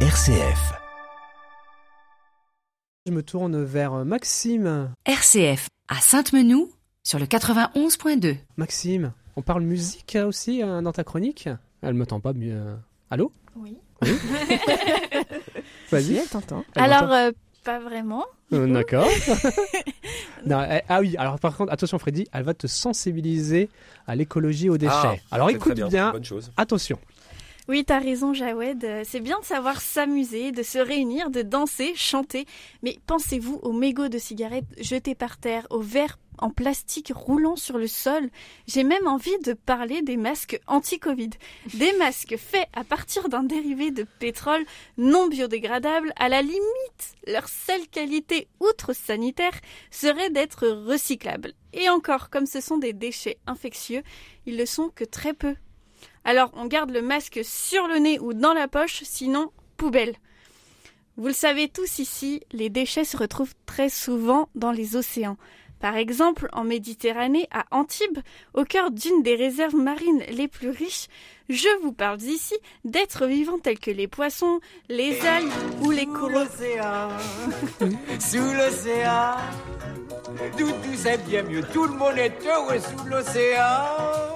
RCF. Je me tourne vers Maxime. RCF à Sainte-Menou sur le 91.2. Maxime, on parle musique euh, aussi euh, dans ta chronique? Elle me tend pas mieux. Allô? Oui. Vas-y. elle t'entend. Alors, euh, pas vraiment. Euh, D'accord. Ah oui, alors par contre, attention Freddy, elle va te sensibiliser à l'écologie et aux déchets. Ah, alors écoute bien, bonne chose. attention. Oui, t'as raison, Jawed. Euh, C'est bien de savoir s'amuser, de se réunir, de danser, chanter. Mais pensez-vous aux mégots de cigarettes jetés par terre, aux verres en plastique roulant sur le sol? J'ai même envie de parler des masques anti-Covid. Des masques faits à partir d'un dérivé de pétrole non biodégradable. À la limite, leur seule qualité, outre sanitaire, serait d'être recyclables. Et encore, comme ce sont des déchets infectieux, ils le sont que très peu. Alors on garde le masque sur le nez ou dans la poche, sinon poubelle. Vous le savez tous ici, les déchets se retrouvent très souvent dans les océans. Par exemple, en Méditerranée, à Antibes, au cœur d'une des réserves marines les plus riches, je vous parle ici d'êtres vivants tels que les poissons, les algues ou les coraux. sous l'océan, tout, tout c'est bien mieux, tout le monde est heureux sous l'océan.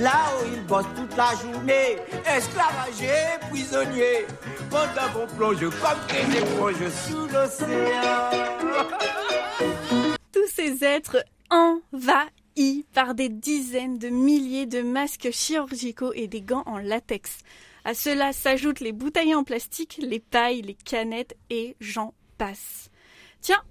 Là où ils bossent toute la journée, esclavagés, prisonniers, pendant qu'on plonge comme des éponges sous l'océan. tous ces êtres envahis par des dizaines de milliers de masques chirurgicaux et des gants en latex. À cela s'ajoutent les bouteilles en plastique, les pailles, les canettes et j'en passe. Tiens,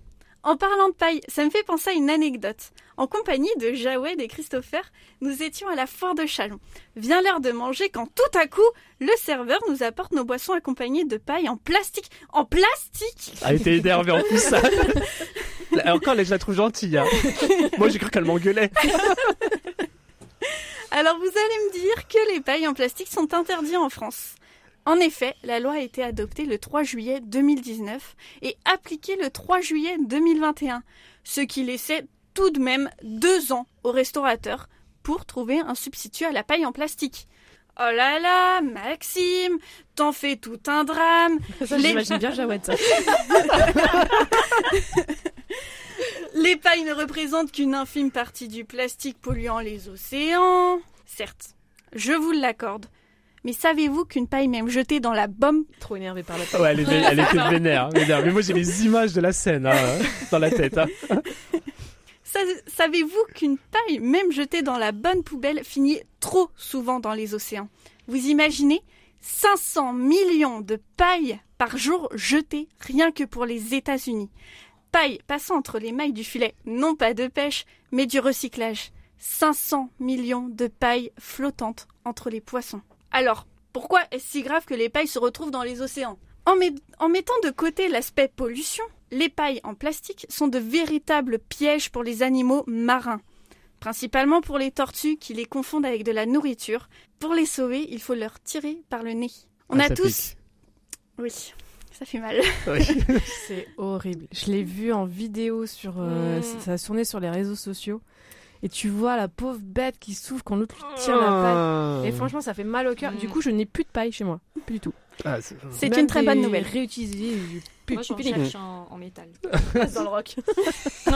en parlant de paille, ça me fait penser à une anecdote. En compagnie de Jawed et Christopher, nous étions à la foire de Chalon. Vient l'heure de manger quand tout à coup, le serveur nous apporte nos boissons accompagnées de paille en plastique. En plastique Elle était énervée en plus. Là, Encore, là, je la trouve gentille. hein. Moi, j'ai cru qu'elle m'engueulait. Alors vous allez me dire que les pailles en plastique sont interdites en France. En effet, la loi a été adoptée le 3 juillet 2019 et appliquée le 3 juillet 2021, ce qui laissait tout de même deux ans aux restaurateurs pour trouver un substitut à la paille en plastique. Oh là là, Maxime, t'en fais tout un drame. Ça, Les- j'imagine bien Jawed, ça. Les pailles ne représentent qu'une infime partie du plastique polluant les océans. Certes, je vous l'accorde. Mais savez-vous qu'une paille même jetée dans la bombe Trop énervé par la Ouais, elle, est- elle était vénère, vénère. Mais moi, j'ai les images de la scène hein, dans la tête. hein. Sa- Savez-vous qu'une paille, même jetée dans la bonne poubelle, finit trop souvent dans les océans? Vous imaginez? 500 millions de pailles par jour jetées rien que pour les États-Unis. Paille passant entre les mailles du filet, non pas de pêche, mais du recyclage. 500 millions de pailles flottantes entre les poissons. Alors, pourquoi est-ce si grave que les pailles se retrouvent dans les océans? En, met- en mettant de côté l'aspect pollution, les pailles en plastique sont de véritables pièges pour les animaux marins, principalement pour les tortues qui les confondent avec de la nourriture. Pour les sauver, il faut leur tirer par le nez. On Ah, a ça tous... pique. Oui, ça fait mal. Oui. C'est horrible. Je l'ai vu en vidéo sur. euh, Mm. Ça a tourné sur les réseaux sociaux. Et tu vois la pauvre bête qui souffre quand l'autre lui tire la Ah. paille. Et franchement, ça fait mal au cœur. Du coup, je n'ai plus de paille chez moi. Plus du tout. Ah, c'est- une très bonne nouvelle. Réutilisés. Plus, Moi, j'en plus cherche en, en métal. dans le rock.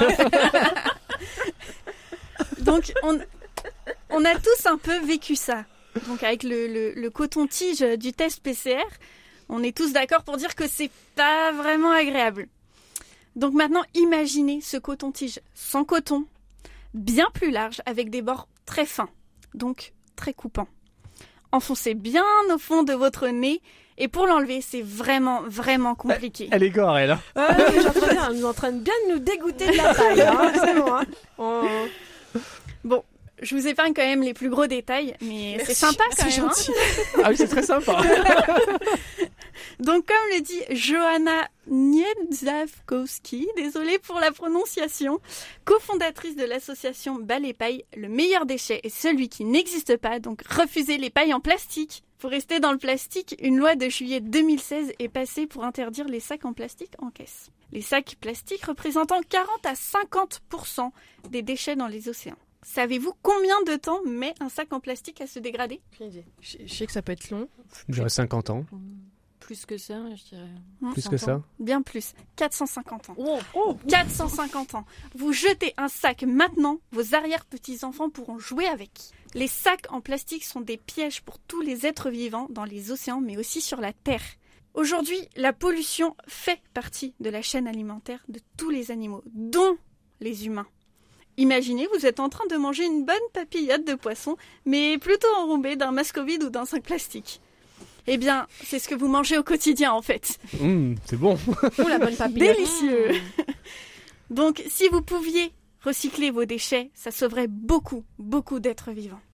Donc, on, on a tous un peu vécu ça. Donc, avec le, le- le coton-tige du test PCR, on est tous d'accord pour dire que c'est pas vraiment agréable. Donc maintenant, imaginez ce coton-tige sans coton, bien plus large, avec des bords très fins, donc très coupants. Enfoncez bien au fond de votre nez, et pour l'enlever, c'est vraiment, vraiment compliqué. Elle est gore, elle. hein. Ah, ouais, j'entends bien, elle nous est en train de bien de nous dégoûter de la paille. Hein, c'est bon, hein. On- Je vous épargne quand même les plus gros détails, mais c'est sympa quand c'est même. hein. gentil. Ah oui, c'est très sympa. Donc, comme le dit Johanna Niedzawkowski, désolée pour la prononciation, cofondatrice de l'association Balai Paille, le meilleur déchet est celui qui n'existe pas, donc refusez les pailles en plastique. Pour rester dans le plastique, une loi de juillet 2016 est passée pour interdire les sacs en plastique en caisse. Les sacs plastiques représentant 40 à 50% des déchets dans les océans. Savez-vous combien de temps met un sac en plastique à se dégrader? Je je sais que ça peut être long. J'aurais 50 ans. Plus que ça, je dirais. Plus que 100 ça. ans. Bien plus. 450 ans. Oh, 450 ans. Vous jetez un sac maintenant, vos arrière-petits-enfants pourront jouer avec. Les sacs en plastique sont des pièges pour tous les êtres vivants dans les océans, mais aussi sur la Terre. Aujourd'hui, la pollution fait partie de la chaîne alimentaire de tous les animaux, dont les humains. Imaginez, vous êtes en train de manger une bonne papillote de poisson, mais plutôt enrobée d'un masque-vide ou d'un sac plastique. Eh bien, c'est ce que vous mangez au quotidien en fait. Hum, c'est bon. Oh, la bonne papillote. Délicieux. Donc, si vous pouviez recycler vos déchets, ça sauverait beaucoup, beaucoup d'êtres vivants.